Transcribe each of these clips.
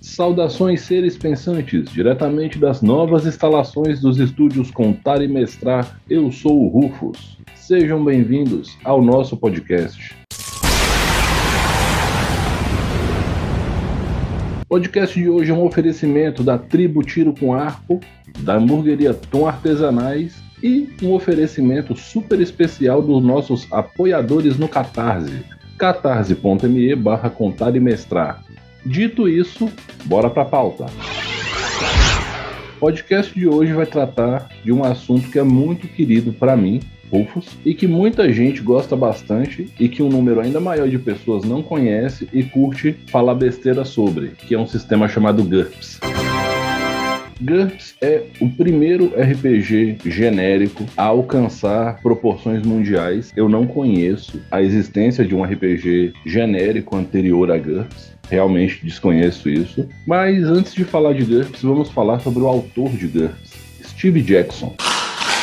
Saudações seres pensantes, diretamente das novas instalações dos estúdios Contar e Mestrar, eu sou o Rufus. Sejam bem-vindos ao nosso podcast. Podcast de hoje é um oferecimento da Tribo Tiro com Arco, da hamburgueria Tom Artesanais e um oferecimento super especial dos nossos apoiadores no Catarse, catarse.me barra contar e mestrar. Dito isso, bora pra pauta. O podcast de hoje vai tratar de um assunto que é muito querido para mim, Rufus, e que muita gente gosta bastante e que um número ainda maior de pessoas não conhece e curte falar besteira sobre, que é um sistema chamado GURPS. GURPS é o primeiro RPG genérico a alcançar proporções mundiais. Eu não conheço a existência de um RPG genérico anterior a GURPS realmente desconheço isso. Mas antes de falar de GURPS, vamos falar sobre o autor de GURPS, Steve Jackson.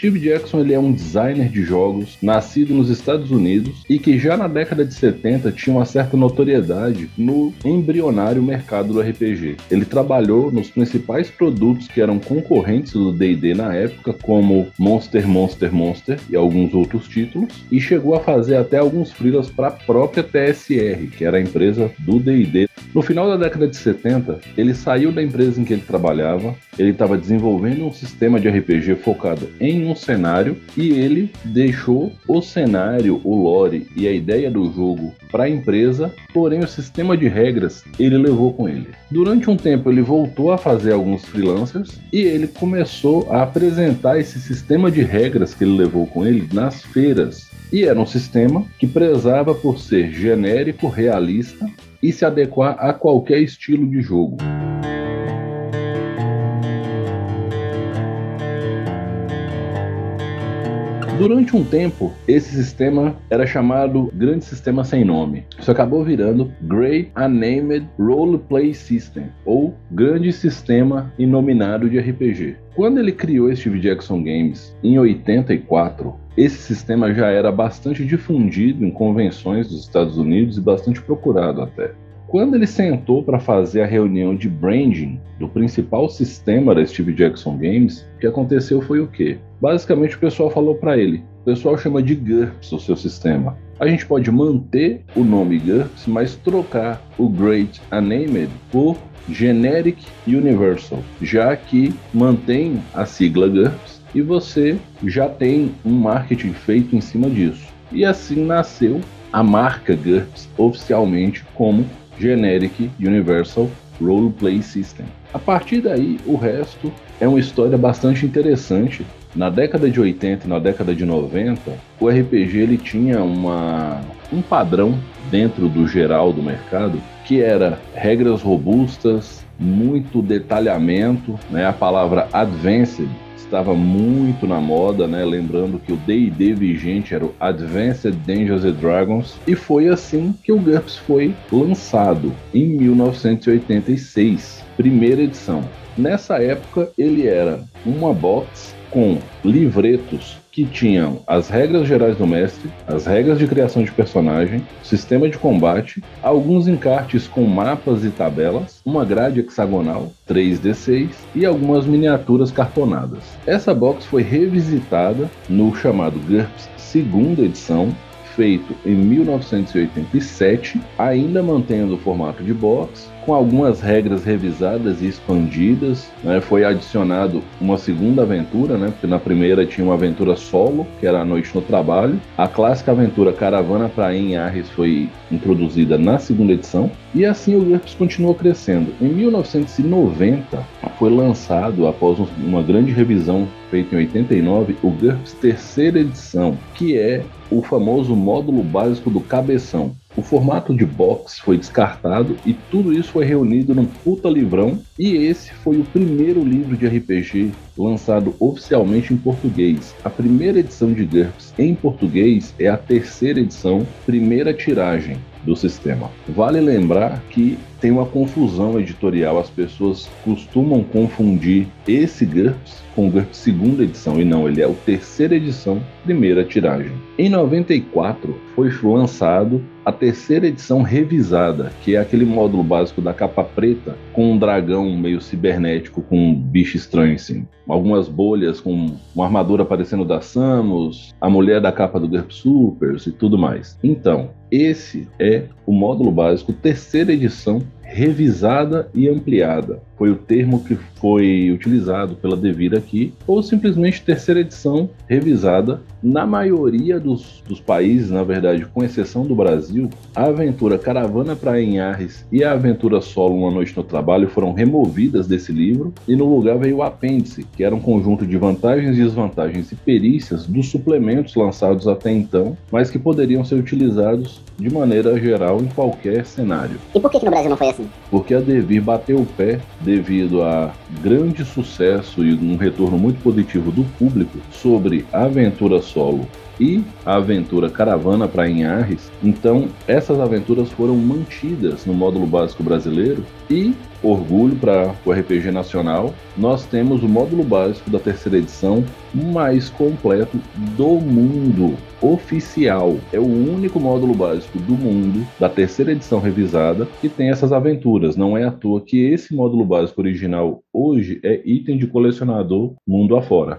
Steve Jackson ele é um designer de jogos nascido nos Estados Unidos e que já na década de 70 tinha uma certa notoriedade no embrionário mercado do RPG. Ele trabalhou nos principais produtos que eram concorrentes do D&D na época, como Monster, Monster, Monster e alguns outros títulos, e chegou a fazer até alguns freelas para a própria TSR, que era a empresa do D&D. No final da década de 70, ele saiu da empresa em que ele trabalhava, ele estava desenvolvendo um sistema de RPG focado em um cenário e ele deixou o cenário, o lore e a ideia do jogo para a empresa, porém o sistema de regras ele levou com ele. Durante um tempo ele voltou a fazer alguns freelancers e ele começou a apresentar esse sistema de regras que ele levou com ele nas feiras. E era um sistema que prezava por ser genérico, realista e se adequar a qualquer estilo de jogo. Durante um tempo, esse sistema era chamado Grande Sistema Sem Nome. Isso acabou virando Great Unnamed Role Play System, ou Grande Sistema Inominado de RPG. Quando ele criou Steve Jackson Games em 84, esse sistema já era bastante difundido em convenções dos Estados Unidos e bastante procurado até. Quando ele sentou para fazer a reunião de branding do principal sistema da Steve Jackson Games, o que aconteceu foi o quê? Basicamente o pessoal falou para ele: o pessoal chama de GURPS o seu sistema. A gente pode manter o nome GURPS, mas trocar o Great Unnamed por Generic Universal, já que mantém a sigla GURPS e você já tem um marketing feito em cima disso. E assim nasceu a marca GURPS oficialmente como Generic Universal Role Play System. A partir daí, o resto é uma história bastante interessante. Na década de 80 e na década de 90, o RPG ele tinha uma, um padrão dentro do geral do mercado que era regras robustas, muito detalhamento, né? A palavra advanced estava muito na moda, né? Lembrando que o D&D vigente era o Advanced Dungeons and Dragons e foi assim que o GURPS foi lançado em 1986, primeira edição. Nessa época ele era uma box com livretos que tinham as regras gerais do mestre, as regras de criação de personagem, sistema de combate, alguns encartes com mapas e tabelas, uma grade hexagonal 3D6 e algumas miniaturas cartonadas. Essa box foi revisitada no chamado GURPS segunda edição feito em 1987, ainda mantendo o formato de box, com algumas regras revisadas e expandidas. Né? Foi adicionado uma segunda aventura, né? porque na primeira tinha uma aventura solo, que era a noite no trabalho. A clássica aventura Caravana para em Arres foi introduzida na segunda edição. E assim o GURPS continuou crescendo. Em 1990 foi lançado, após uma grande revisão feita em 89, o GURPS terceira edição, que é o famoso módulo básico do cabeção. O formato de box foi descartado e tudo isso foi reunido num puta livrão. E esse foi o primeiro livro de RPG lançado oficialmente em português. A primeira edição de GURPS em português é a terceira edição, primeira tiragem. do sistema. Vale lembrar que tem uma confusão editorial, as pessoas costumam confundir esse GURPS com o GURPS segunda edição, e não, ele é o terceira edição, primeira tiragem. Em 94 foi lançado a terceira edição revisada, que é aquele módulo básico da capa preta com um dragão meio cibernético com um bicho estranho cima. Algumas bolhas com uma armadura parecendo da Samus, a mulher da capa do GURPS Supers e tudo mais. Então, esse é o módulo básico, terceira edição revisada e ampliada. Foi o termo que foi utilizado pela Devir aqui, ou simplesmente terceira edição revisada. Na maioria dos, dos países, na verdade, com exceção do Brasil, a aventura Caravana para Enharres e a aventura Solo Uma Noite no Trabalho foram removidas desse livro e no lugar veio o apêndice, que era um conjunto de vantagens desvantagens e perícias dos suplementos lançados até então, mas que poderiam ser utilizados de maneira geral em qualquer cenário. E por que, que no Brasil não foi assim? Porque a Devir bateu o pé devido a grande sucesso e um retorno muito positivo do público sobre a aventura solo e a aventura Caravana para Inharres. Então, essas aventuras foram mantidas no módulo básico brasileiro e orgulho para o RPG nacional, nós temos o módulo básico da terceira edição mais completo do mundo oficial. É o único módulo básico do mundo da terceira edição revisada que tem essas aventuras. Não é à toa que esse módulo básico original hoje é item de colecionador mundo afora.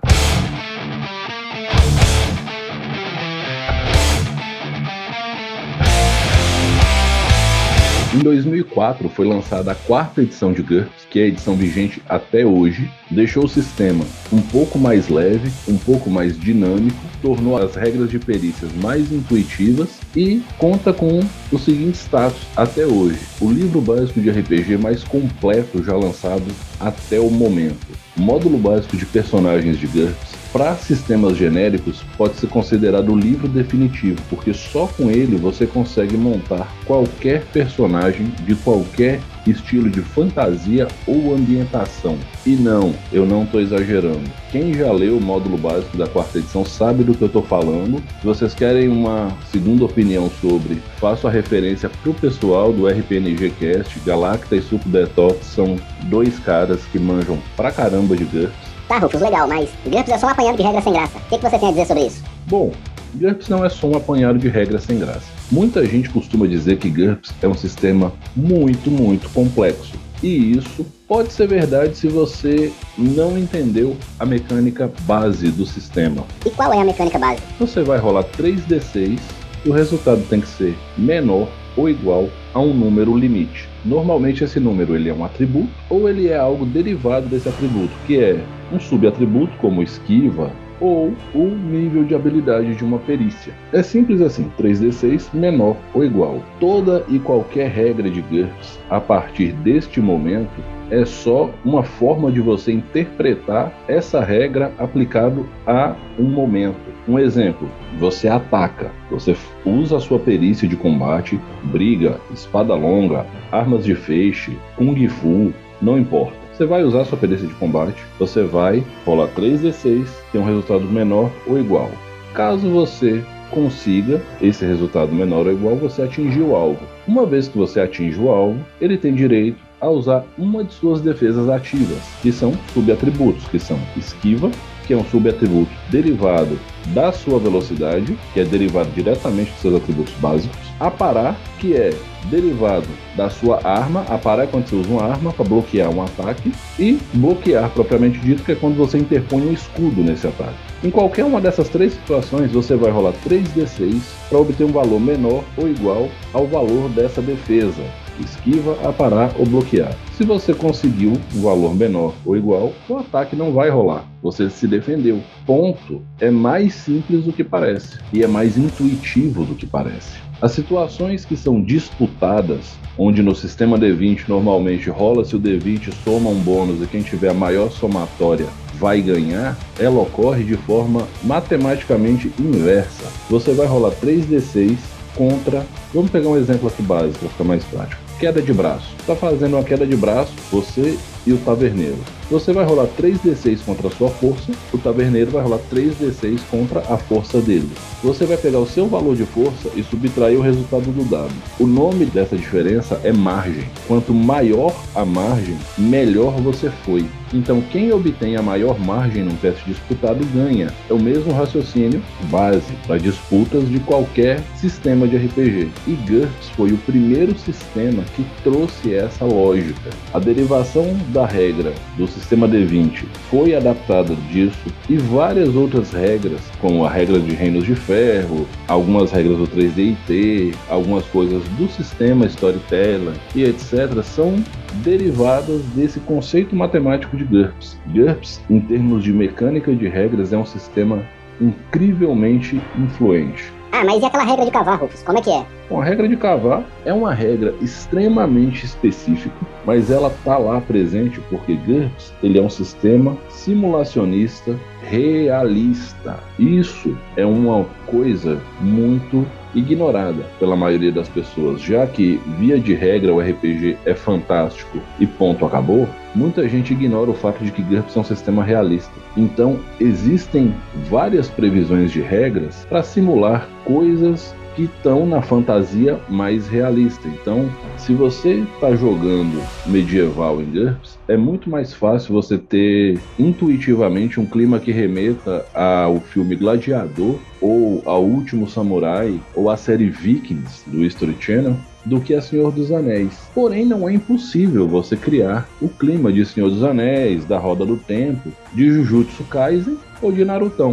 Em 2004 foi lançada a quarta edição de GURPS, que é a edição vigente até hoje, deixou o sistema um pouco mais leve, um pouco mais dinâmico, tornou as regras de perícias mais intuitivas e conta com o seguinte status até hoje: o livro básico de RPG mais completo já lançado até o momento. módulo básico de personagens de GURPS para sistemas genéricos, pode ser considerado o livro definitivo, porque só com ele você consegue montar qualquer personagem de qualquer estilo de fantasia ou ambientação. E não, eu não estou exagerando. Quem já leu o módulo básico da quarta edição sabe do que eu estou falando. Se vocês querem uma segunda opinião sobre, faço a referência para o pessoal do RPNG Cast. Galacta e Suco Detox são dois caras que manjam pra caramba de GURPS Tá, Rufus, legal, mas GURPS é só um apanhado de regras sem graça. O que, que você tem a dizer sobre isso? Bom, GURPS não é só um apanhado de regras sem graça. Muita gente costuma dizer que GURPS é um sistema muito, muito complexo. E isso pode ser verdade se você não entendeu a mecânica base do sistema. E qual é a mecânica base? Você vai rolar 3d6 e o resultado tem que ser menor ou igual a um número limite. Normalmente esse número ele é um atributo ou ele é algo derivado desse atributo, que é um subatributo como esquiva ou o nível de habilidade de uma perícia. É simples assim, 3d6 menor ou igual. Toda e qualquer regra de GURPS a partir deste momento é só uma forma de você interpretar essa regra aplicado a um momento. Um exemplo, você ataca, você usa a sua perícia de combate, briga, espada longa, armas de feixe, kung fu, não importa. Você vai usar a sua perícia de combate, você vai rolar 3d6, tem um resultado menor ou igual. Caso você consiga esse resultado menor ou igual, você atingiu o alvo. Uma vez que você atinge o alvo, ele tem direito a usar uma de suas defesas ativas, que são subatributos, que são esquiva, que é um subatributo derivado da sua velocidade, que é derivado diretamente dos seus atributos básicos, aparar, que é derivado da sua arma, aparar é quando você usa uma arma para bloquear um ataque, e bloquear propriamente dito, que é quando você interpõe um escudo nesse ataque. Em qualquer uma dessas três situações, você vai rolar 3d6 para obter um valor menor ou igual ao valor dessa defesa, esquiva, aparar ou bloquear. Se você conseguiu um valor menor ou igual, o ataque não vai rolar. Você se defendeu. Ponto. É mais simples do que parece e é mais intuitivo do que parece. As situações que são disputadas, onde no sistema D20 normalmente rola-se o D20, soma um bônus e quem tiver a maior somatória vai ganhar, ela ocorre de forma matematicamente inversa. Você vai rolar 3d6 contra. Vamos pegar um exemplo aqui básico para ficar mais prático. Queda de braço. Está fazendo uma queda de braço, você e o taverneiro. Você vai rolar 3d6 contra a sua força, o taverneiro vai rolar 3d6 contra a força dele. Você vai pegar o seu valor de força e subtrair o resultado do dado. O nome dessa diferença é margem. Quanto maior a margem, melhor você foi. Então, quem obtém a maior margem num teste disputado ganha. É o mesmo raciocínio base para disputas de qualquer sistema de RPG. E GURPS foi o primeiro sistema que trouxe essa lógica. A derivação da regra do sistema D20 foi adaptada disso e várias outras regras, como a regra de Reinos de Ferro, algumas regras do 3D&T, algumas coisas do sistema Storyteller e etc, são derivadas desse conceito matemático de GURPS. GURPS, em termos de mecânica de regras, é um sistema incrivelmente influente. Ah, mas e aquela regra de cavar, Rufus? Como é que é? Bom, a regra de cavar é uma regra extremamente específica, mas ela tá lá presente porque GURPS ele é um sistema simulacionista realista. Isso é uma coisa muito ignorada pela maioria das pessoas, já que, via de regra, o RPG é fantástico e ponto acabou, muita gente ignora o fato de que GURPS é um sistema realista. Então, existem várias previsões de regras para simular coisas que estão na fantasia mais realista. Então, se você está jogando medieval em GURPS, é muito mais fácil você ter intuitivamente um clima que remeta ao filme Gladiador ou ao Último Samurai ou à série Vikings do History Channel do que a Senhor dos Anéis. Porém, não é impossível você criar o clima de Senhor dos Anéis, da Roda do Tempo, de Jujutsu Kaisen ou de Narutão.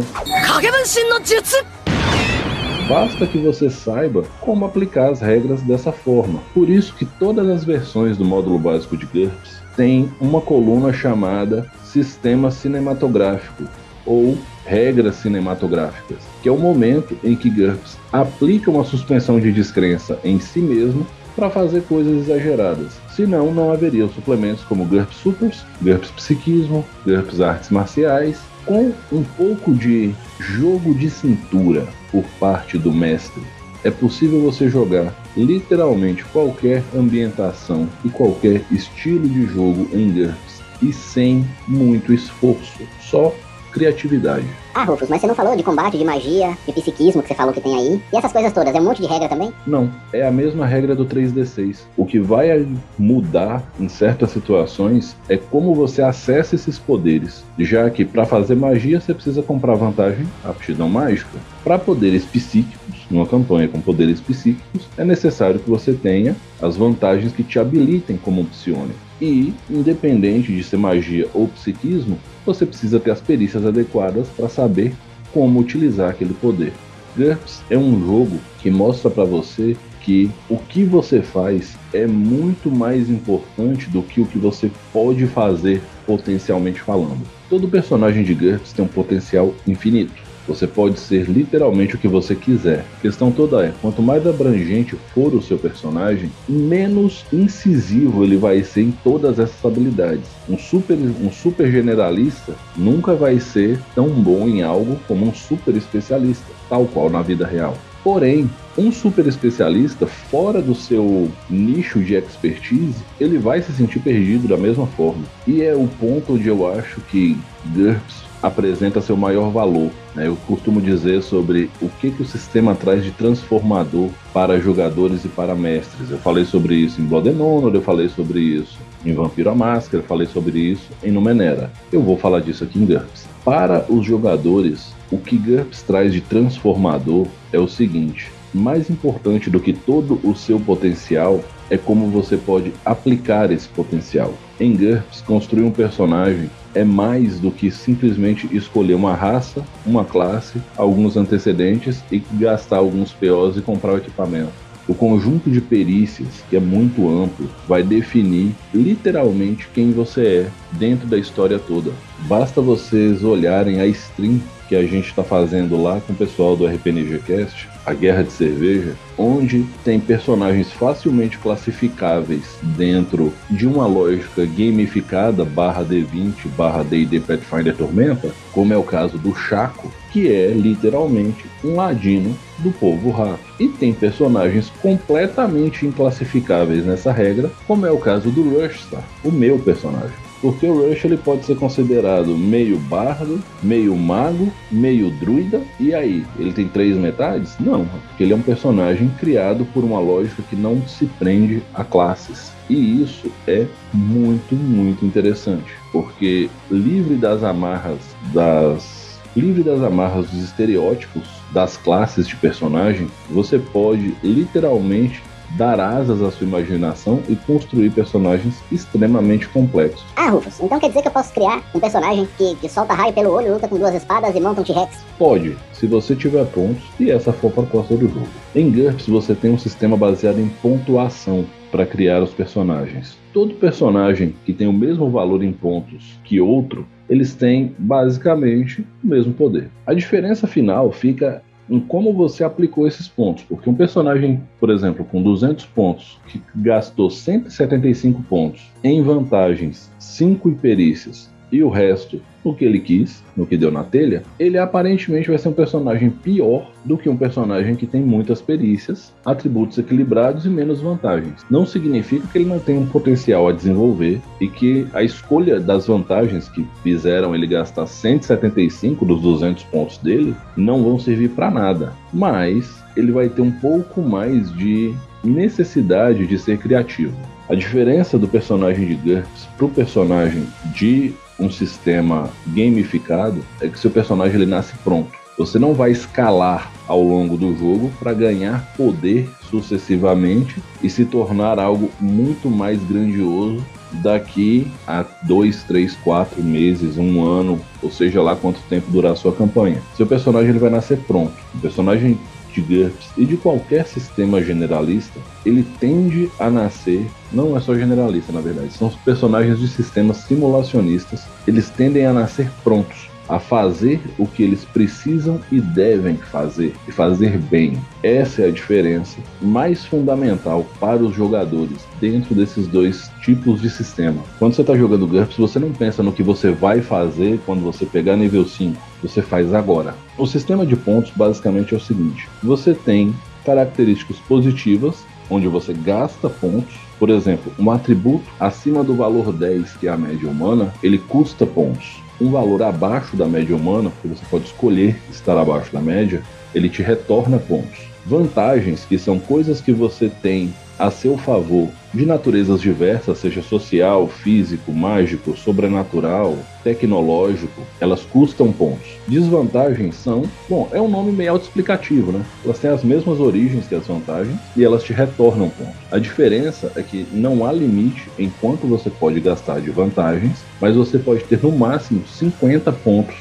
Basta que você saiba como aplicar as regras dessa forma. Por isso que todas as versões do módulo básico de GURPS têm uma coluna chamada Sistema Cinematográfico ou Regras Cinematográficas, que é o momento em que GURPS aplica uma suspensão de descrença em si mesmo para fazer coisas exageradas. Senão, não haveria suplementos como GURPS Supers, GURPS Psiquismo, GURPS Artes Marciais, com um pouco de jogo de cintura por parte do mestre. É possível você jogar literalmente qualquer ambientação e qualquer estilo de jogo em GURPS e sem muito esforço, só criatividade. Ah, Rufus, mas você não falou de combate, de magia, de psiquismo que você falou que tem aí? E essas coisas todas, é um monte de regra também? Não, é a mesma regra do 3D6. O que vai mudar em certas situações é como você acessa esses poderes, já que para fazer magia você precisa comprar vantagem, aptidão mágica. Para poderes psíquicos, numa campanha com poderes psíquicos, é necessário que você tenha as vantagens que te habilitem como psionico. E, independente de ser magia ou psiquismo, você precisa ter as perícias adequadas para saber como utilizar aquele poder. GURPS é um jogo que mostra para você que o que você faz é muito mais importante do que o que você pode fazer potencialmente falando. Todo personagem de GURPS tem um potencial infinito. Você pode ser literalmente o que você quiser. A questão toda é: quanto mais abrangente for o seu personagem, menos incisivo ele vai ser em todas essas habilidades. Um super, um super generalista nunca vai ser tão bom em algo como um super especialista, tal qual na vida real. Porém, um super especialista fora do seu nicho de expertise, ele vai se sentir perdido da mesma forma. E é o ponto onde eu acho que GURPS apresenta seu maior valor. Né? Eu costumo dizer sobre o que, que o sistema traz de transformador para jogadores e para mestres. Eu falei sobre isso em Blood and Honor, eu falei sobre isso em Vampiro a Máscara, eu falei sobre isso em Numenera. Eu vou falar disso aqui em GURPS. Para os jogadores, o que GURPS traz de transformador é o seguinte: mais importante do que todo o seu potencial é como você pode aplicar esse potencial. Em GURPS, construir um personagem é mais do que simplesmente escolher uma raça, uma classe, alguns antecedentes e gastar alguns POs e comprar o equipamento. O conjunto de perícias, que é muito amplo, vai definir literalmente quem você é dentro da história toda. Basta vocês olharem a stream que a gente está fazendo lá com o pessoal do RPNG Cast, a Guerra de Cerveja, onde tem personagens facilmente classificáveis dentro de uma lógica gamificada barra D20 barra D&D Pathfinder Tormenta, como é o caso do Chaco, que é literalmente um ladino do povo rato. E tem personagens completamente inclassificáveis nessa regra, como é o caso do Rushstar, o meu personagem. Porque o Rush ele pode ser considerado meio bardo, meio mago, meio druida. E aí, ele tem três metades? Não, porque ele é um personagem criado por uma lógica que não se prende a classes. E isso é muito, muito interessante, porque livre das amarras das livre das amarras dos estereótipos das classes de personagem, você pode literalmente dar asas à sua imaginação e construir personagens extremamente complexos. Ah, Rufus, então quer dizer que eu posso criar um personagem que, que solta raio pelo olho, luta com duas espadas e monta um T-Rex? Pode, se você tiver pontos e essa for a proposta do jogo. Em GURPS você tem um sistema baseado em pontuação para criar os personagens. Todo personagem que tem o mesmo valor em pontos que outro, eles têm basicamente o mesmo poder. A diferença final fica em como você aplicou esses pontos. Porque um personagem, por exemplo, com 200 pontos, que gastou 175 pontos em vantagens, 5 em perícias e o resto no que ele quis, no que deu na telha, ele aparentemente vai ser um personagem pior do que um personagem que tem muitas perícias, atributos equilibrados e menos vantagens. Não significa que ele não tem um potencial a desenvolver e que a escolha das vantagens que fizeram ele gastar 175 dos 200 pontos dele não vão servir para nada, mas ele vai ter um pouco mais de necessidade de ser criativo. A diferença do personagem de GURPS para o personagem de um sistema gamificado é que seu personagem ele nasce pronto. Você não vai escalar ao longo do jogo para ganhar poder sucessivamente e se tornar algo muito mais grandioso daqui a dois, três, quatro meses, um ano, ou seja lá quanto tempo durar a sua campanha. Seu personagem ele vai nascer pronto. O personagem de GURPS e de qualquer sistema generalista, ele tende a nascer, não é só generalista na verdade, são os personagens de sistemas simulacionistas, eles tendem a nascer prontos a fazer o que eles precisam e devem fazer, e fazer bem. Essa é a diferença mais fundamental para os jogadores dentro desses dois tipos de sistema. Quando você está jogando GURPS, você não pensa no que você vai fazer quando você pegar nível 5, você faz agora. O sistema de pontos basicamente é o seguinte: você tem características positivas, onde você gasta pontos. Por exemplo, um atributo acima do valor 10, que é a média humana, ele custa pontos um valor abaixo da média humana, porque você pode escolher estar abaixo da média, ele te retorna pontos. Vantagens, que são coisas que você tem a seu favor de naturezas diversas, seja social, físico, mágico, sobrenatural, tecnológico, elas custam pontos. Desvantagens são, bom, é um nome meio autoexplicativo, né? Elas têm as mesmas origens que as vantagens e elas te retornam pontos. A diferença é que não há limite em quanto você pode gastar de vantagens, mas você pode ter no máximo 50 pontos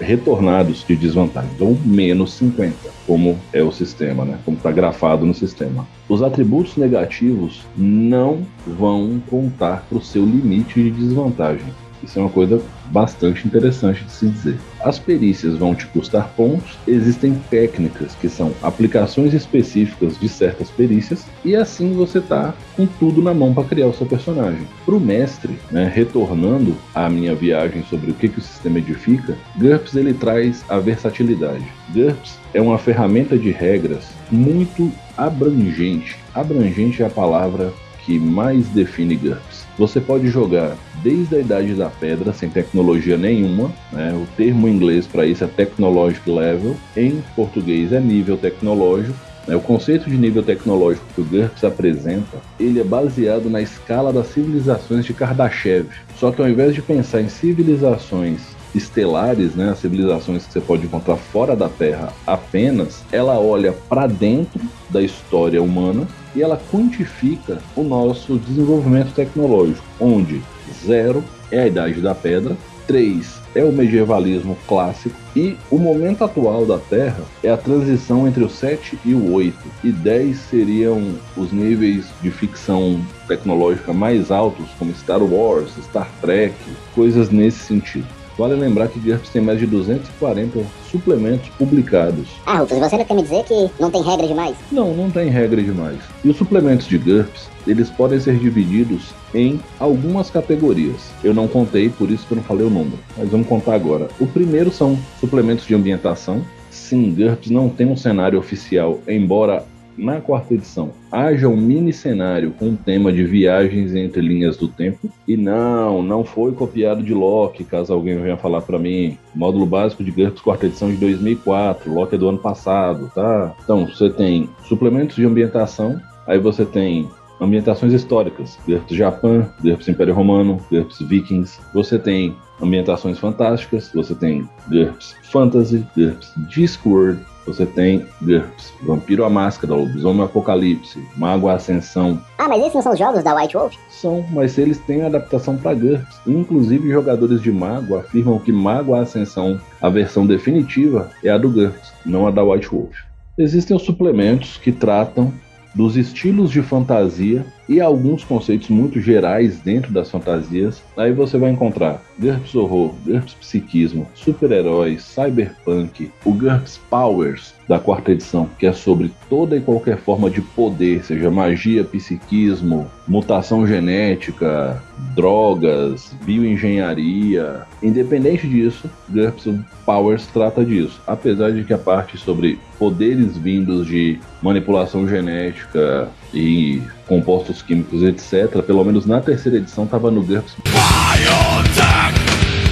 retornados de desvantagens, ou menos 50, como é o sistema, né? Como está grafado no sistema. Os atributos negativos não vão contar para o seu limite de desvantagem. Isso é uma coisa bastante interessante de se dizer. As perícias vão te custar pontos, existem técnicas que são aplicações específicas de certas perícias, e assim você tá com tudo na mão para criar o seu personagem. Para o mestre, né, retornando à minha viagem sobre o que, que o sistema edifica, GURPS ele traz a versatilidade. GURPS é uma ferramenta de regras muito abrangente. Abrangente é a palavra que mais define GURPS. Você pode jogar desde a Idade da Pedra, sem tecnologia nenhuma, né? o termo em inglês para isso é Technologic Level, em português é nível tecnológico. Né? O conceito de nível tecnológico que o GURPS apresenta, ele é baseado na escala das civilizações de Kardashev. Só que ao invés de pensar em civilizações estelares, né, as civilizações que você pode encontrar fora da Terra apenas, ela olha para dentro da história humana e ela quantifica o nosso desenvolvimento tecnológico, onde zero é a idade da pedra, 3 é o medievalismo clássico e o momento atual da Terra é a transição entre o 7 e o 8 e 10 seriam os níveis de ficção tecnológica mais altos como Star Wars, Star Trek, coisas nesse sentido. Vale lembrar que GURPS tem mais de 240 suplementos publicados. Ah, Rufus, você ainda quer me dizer que não tem regra demais? Não, não tem regra demais. E os suplementos de GURPS, eles podem ser divididos em algumas categorias. Eu não contei, por isso que eu não falei o número, mas vamos contar agora. O primeiro são suplementos de ambientação. Sim, GURPS não tem um cenário oficial, embora na quarta edição haja um mini cenário com tema de viagens entre linhas do tempo. E não, não foi copiado de Loki, caso alguém venha falar para mim. Módulo básico de GURPS quarta edição de 2004, Loki é do ano passado, tá? Então, você tem suplementos de ambientação, aí você tem ambientações históricas, GURPS Japão, GURPS Império Romano, GURPS Vikings. Você tem ambientações fantásticas, você tem GURPS Fantasy, GURPS Discworld, você tem GURPS, Vampiro a Máscara, Lobisomem Apocalipse, Mago a Ascensão. Ah, mas esses não são jogos da White Wolf? São, mas eles têm adaptação para GURPS. Inclusive, jogadores de Mago afirmam que Mago a Ascensão, a versão definitiva, é a do GURPS, não a da White Wolf. Existem os suplementos que tratam dos estilos de fantasia e alguns conceitos muito gerais dentro das fantasias. Aí você vai encontrar GURPS Horror, GURPS Psiquismo, Super-Heróis, Cyberpunk, o GURPS Powers da quarta edição, que é sobre toda e qualquer forma de poder, seja magia, psiquismo, mutação genética, drogas, bioengenharia. Independente disso, GURPS Powers trata disso. Apesar de que a parte sobre poderes vindos de manipulação genética e compostos químicos, etc., pelo menos na terceira edição, estava no GURPS. Biotech!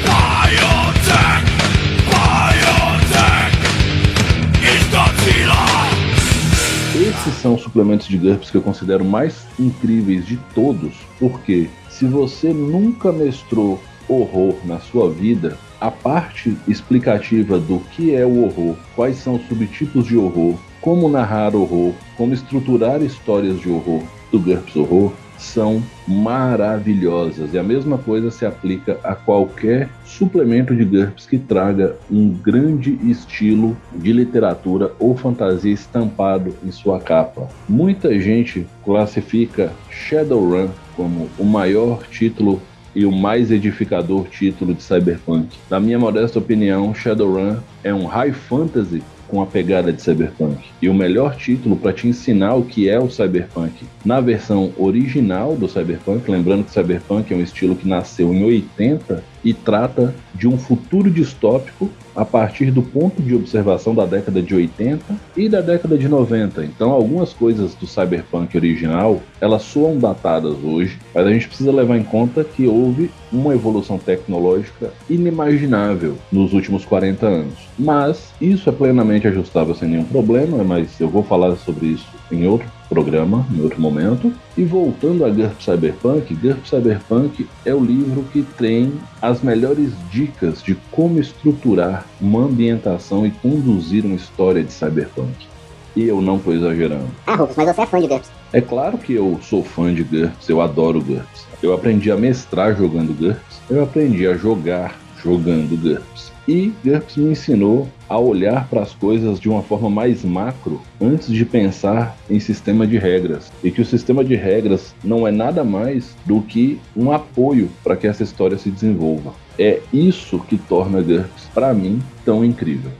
Biotech! Biotech! Esses são os suplementos de GURPS que eu considero mais incríveis de todos, porque se você nunca mestrou horror na sua vida, a parte explicativa do que é o horror, quais são os subtipos de horror, como narrar horror, como estruturar histórias de horror do GURPS Horror são maravilhosas. E a mesma coisa se aplica a qualquer suplemento de GURPS que traga um grande estilo de literatura ou fantasia estampado em sua capa. Muita gente classifica Shadowrun como o maior título e o mais edificador título de Cyberpunk. Na minha modesta opinião, Shadowrun é um high fantasy com a pegada de Cyberpunk. E o melhor título para te ensinar o que é o Cyberpunk na versão original do Cyberpunk, lembrando que Cyberpunk é um estilo que nasceu em 80 e trata de um futuro distópico a partir do ponto de observação da década de 80 e da década de 90. Então, algumas coisas do cyberpunk original, elas soam datadas hoje, mas a gente precisa levar em conta que houve uma evolução tecnológica inimaginável nos últimos 40 anos. Mas isso é plenamente ajustável sem nenhum problema, mas eu vou falar sobre isso em outro programa, em outro momento. E voltando a GURP Cyberpunk, GURP Cyberpunk é o livro que tem as melhores dicas de como estruturar uma ambientação e conduzir uma história de Cyberpunk. E eu não estou exagerando. Ah, Rufus, mas você é fã de GURPS. É claro que eu sou fã de GURPS, eu adoro GURPS. Eu aprendi a mestrar jogando GURPS, eu aprendi a jogar jogando GURPS. E GURPS me ensinou a olhar para as coisas de uma forma mais macro antes de pensar em sistema de regras. E que o sistema de regras não é nada mais do que um apoio para que essa história se desenvolva. É isso que torna GURPS, para mim, tão incrível.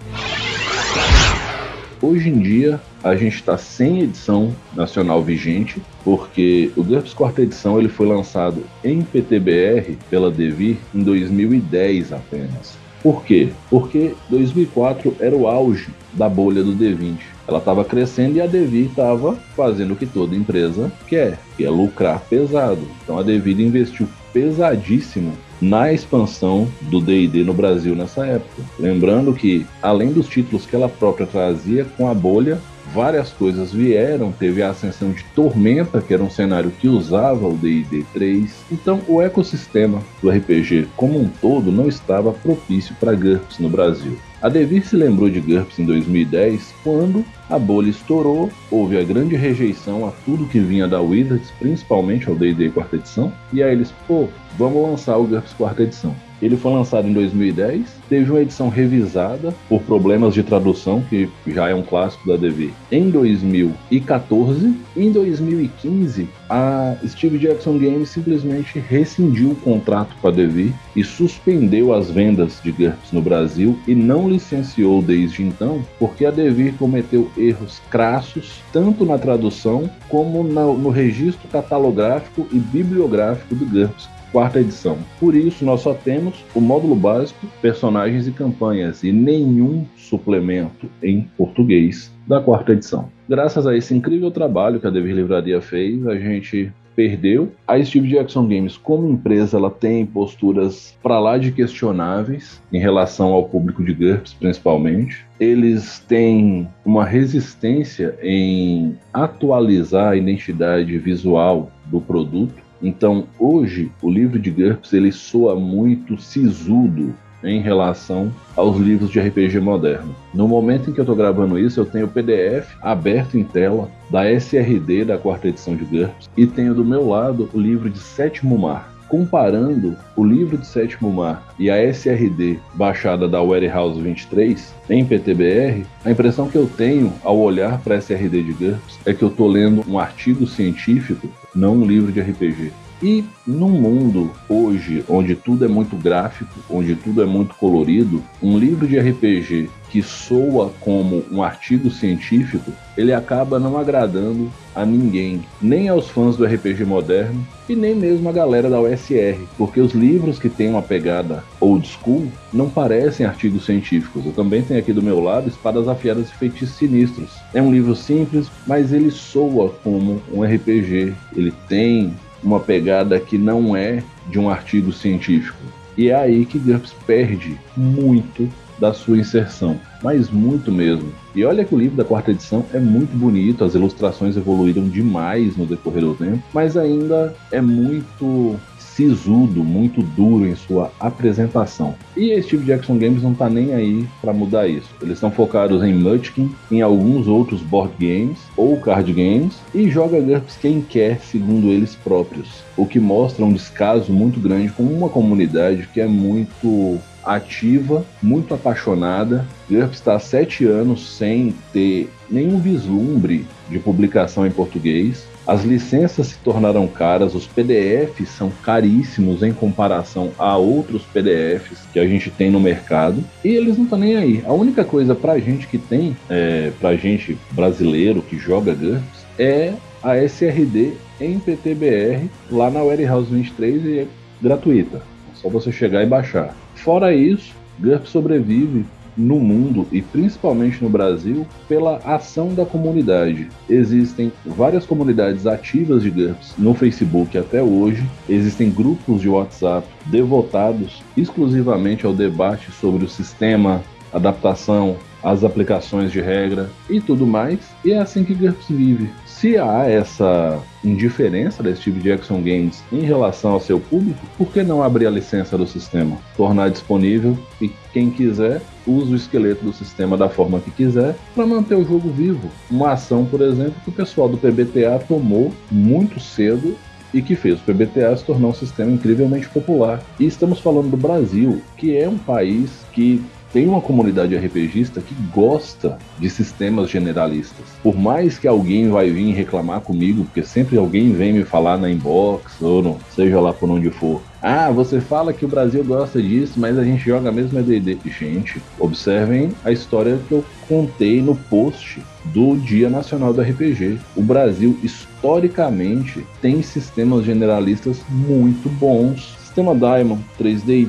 Hoje em dia, a gente está sem edição nacional vigente, porque o GURPS quarta edição ele foi lançado em PTBR pela Devir em 2010 apenas. Por quê? Porque 2004 era o auge da bolha do D20. Ela estava crescendo e a Devir estava fazendo o que toda empresa quer, que é lucrar pesado. Então a Devir investiu pesadíssimo na expansão do D&D no Brasil nessa época. Lembrando que, além dos títulos que ela própria trazia com a bolha, várias coisas vieram, teve a ascensão de Tormenta, que era um cenário que usava o D&D 3. Então, o ecossistema do RPG como um todo não estava propício para GURPS no Brasil. A Devir se lembrou de GURPS em 2010, quando a bolha estourou, houve a grande rejeição a tudo que vinha da Wizards, principalmente ao D&D quarta edição, e aí eles, pô, vamos lançar o GURPS quarta edição. Ele foi lançado em 2010, teve uma edição revisada por problemas de tradução, que já é um clássico da DV, em 2014. Em 2015, a Steve Jackson Games simplesmente rescindiu o contrato com a DV e suspendeu as vendas de GURPS no Brasil e não licenciou desde então, porque a DV cometeu erros crassos tanto na tradução como no, no registro catalográfico e bibliográfico do GURPS quarta edição. Por isso, nós só temos o módulo básico, personagens e campanhas, e nenhum suplemento em português da quarta edição. Graças a esse incrível trabalho que a Devir Livraria fez, a gente perdeu. A Steve Jackson Games, como empresa, ela tem posturas para lá de questionáveis em relação ao público de GURPS, principalmente. Eles têm uma resistência em atualizar a identidade visual do produto. Então, hoje, o livro de GURPS ele soa muito sisudo em relação aos livros de RPG moderno. No momento em que eu estou gravando isso, eu tenho o PDF aberto em tela da SRD da quarta edição de GURPS e tenho do meu lado o livro de Sétimo Mar. Comparando o livro de Sétimo Mar e a SRD baixada da Warehouse 23 em PTBR, a impressão que eu tenho ao olhar para a SRD de GURPS é que eu estou lendo um artigo científico, não um livro de RPG. E num mundo hoje onde tudo é muito gráfico, onde tudo é muito colorido, um livro de RPG que soa como um artigo científico, ele acaba não agradando a ninguém, nem aos fãs do RPG moderno e nem mesmo a galera da USR, porque os livros que têm uma pegada old school não parecem artigos científicos. Eu também tenho aqui do meu lado Espadas Afiadas e Feitiços Sinistros. É um livro simples, mas ele soa como um RPG. Ele tem uma pegada que não é de um artigo científico. E é aí que GURPS perde muito da sua inserção, mas muito mesmo. E olha que o livro da quarta edição é muito bonito, as ilustrações evoluíram demais no decorrer do tempo, mas ainda é muito sisudo, muito duro em sua apresentação. E a Steve Jackson Games não tá nem aí para mudar isso. Eles estão focados em Munchkin, em alguns outros board games ou card games e joga GURPS quem quer, segundo eles próprios. O que mostra um descaso muito grande com uma comunidade que é muito ativa, muito apaixonada. GURPS está há sete anos sem ter nenhum vislumbre de publicação em português. As licenças se tornaram caras, os PDFs são caríssimos em comparação a outros PDFs que a gente tem no mercado e eles não estão nem aí. A única coisa pra gente que tem, é, pra gente brasileiro que joga GURPS, é a SRD em PTBR lá na Warehouse 23 e é gratuita. É só você chegar e baixar. Fora isso, GURPS sobrevive no mundo e principalmente no Brasil pela ação da comunidade. Existem várias comunidades ativas de GURPS no Facebook até hoje, existem grupos de WhatsApp devotados exclusivamente ao debate sobre o sistema, adaptação, as aplicações de regra e tudo mais, e é assim que GURPS vive. Se há essa indiferença da Steve Jackson Games em relação ao seu público, por que não abrir a licença do sistema? Tornar disponível e quem quiser use o esqueleto do sistema da forma que quiser para manter o jogo vivo. Uma ação, por exemplo, que o pessoal do PBTA tomou muito cedo e que fez o PBTA se tornar um sistema incrivelmente popular. E estamos falando do Brasil, que é um país que tem uma comunidade RPGista que gosta de sistemas generalistas. Por mais que alguém vai vir reclamar comigo, porque sempre alguém vem me falar na inbox ou não, seja lá por onde for. Ah, você fala que o Brasil gosta disso, mas a gente joga mesmo é D&D. Gente, observem a história que eu contei no post do Dia Nacional do RPG. O Brasil, historicamente, tem sistemas generalistas muito bons. Sistema Diamond, 3D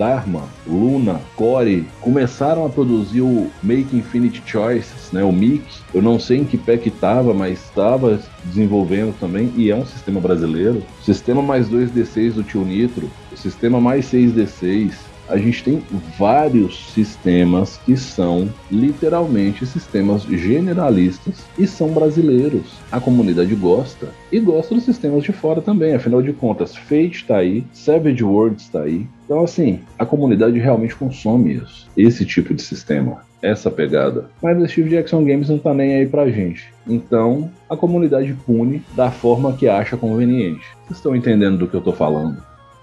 Dharma, Luna, Core começaram a produzir o Make Infinite Choices, né, o MIC. Eu não sei em que pé que estava, mas estava desenvolvendo também e é um sistema brasileiro. Sistema mais 2D6 do Tio Nitro, sistema mais 6D6, a gente tem vários sistemas que são literalmente sistemas generalistas e são brasileiros. A comunidade gosta e gosta dos sistemas de fora também. Afinal de contas, Fate está aí, Savage Worlds está aí. Então, assim, a comunidade realmente consome isso, esse tipo de sistema essa pegada. Mas a Steve Jackson Games não tá nem aí pra gente. Então, a comunidade pune da forma que acha conveniente. Vocês estão entendendo do que eu tô falando?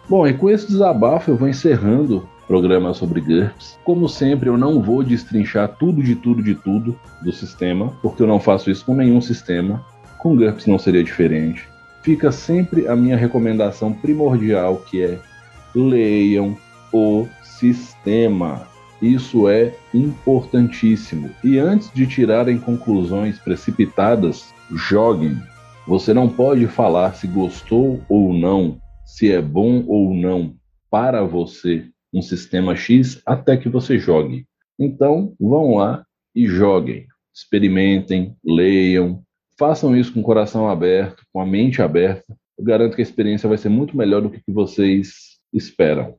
Bom, e com esse desabafo eu vou encerrando programa sobre GURPS. Como sempre, eu não vou destrinchar tudo de tudo de tudo do sistema, porque eu não faço isso com nenhum sistema. Com GURPS não seria diferente. Fica sempre a minha recomendação primordial, que é leiam o sistema. Isso é importantíssimo. E antes de tirarem conclusões precipitadas, joguem. Você não pode falar se gostou ou não, se é bom ou não para você um sistema X até que você jogue. Então, vão lá e joguem. experimentem, leiam, façam isso com o coração aberto, com a mente aberta. Eu garanto que a experiência vai ser muito melhor do que vocês esperam.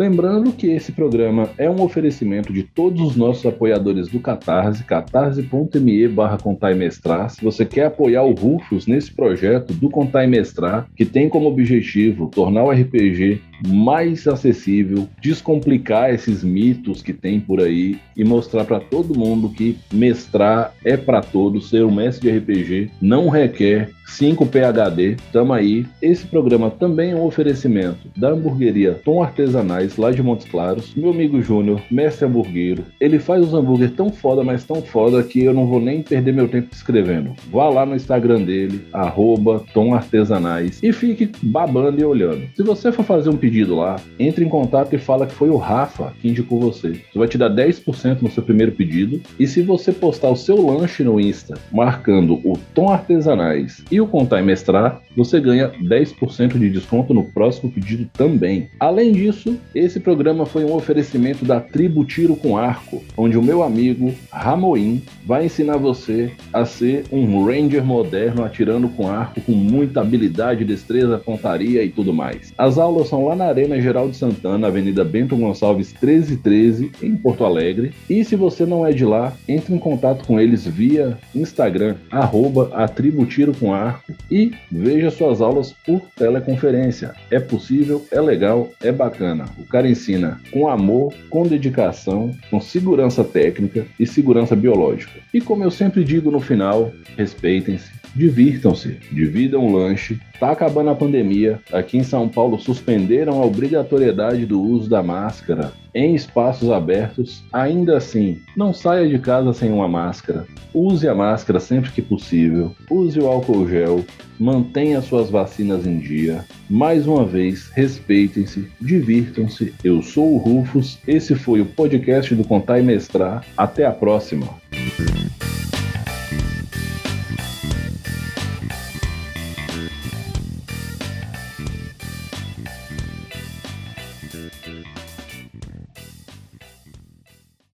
Lembrando que esse programa é um oferecimento de todos os nossos apoiadores do Catarse, catarse.me barra Mestrar. Se você quer apoiar o Rufus nesse projeto do Contar e Mestrar, que tem como objetivo tornar o RPG mais acessível, descomplicar esses mitos que tem por aí e mostrar para todo mundo que mestrar é para todos, ser um mestre de RPG não requer 5 PhD. Tamo aí. Esse programa também é um oferecimento da hamburgueria Tom Artesanais lá de Montes Claros. Meu amigo Júnior, mestre hamburguero, ele faz os hambúrguer tão foda, mas tão foda que eu não vou nem perder meu tempo escrevendo. Vá lá no Instagram dele, arroba Tom Artesanais e fique babando e olhando. Se você for fazer um pedido pedido lá, entre em contato e fala que foi o Rafa que indicou você. Você vai te dar 10% no seu primeiro pedido. E se você postar o seu lanche no Insta, marcando o Tom Artesanais e o Contar e Mestrar, você ganha 10% de desconto no próximo pedido também. Além disso, esse programa foi um oferecimento da Tribo Tiro com Arco, onde o meu amigo Ramoim vai ensinar você a ser um ranger moderno atirando com arco com muita habilidade, destreza, pontaria e tudo mais. As aulas são lá na Arena Geral de Santana, Avenida Bento Gonçalves 1313, em Porto Alegre. E se você não é de lá, entre em contato com eles via Instagram, arroba Atributiro com Arco e veja suas aulas por teleconferência. É possível, é legal, é bacana. O cara ensina com amor, com dedicação, com segurança técnica e segurança biológica. E como eu sempre digo no final, respeitem-se, divirtam-se, dividam o lanche. Tá acabando a pandemia. Aqui em São Paulo suspenderam a obrigatoriedade do uso da máscara em espaços abertos. Ainda assim, não saia de casa sem uma máscara. Use a máscara sempre que possível. Use o álcool gel. Mantenha suas vacinas em dia. Mais uma vez, respeitem-se, divirtam-se. Eu sou o Rufus. Esse foi o podcast do Contar e Mestrar. Até a próxima.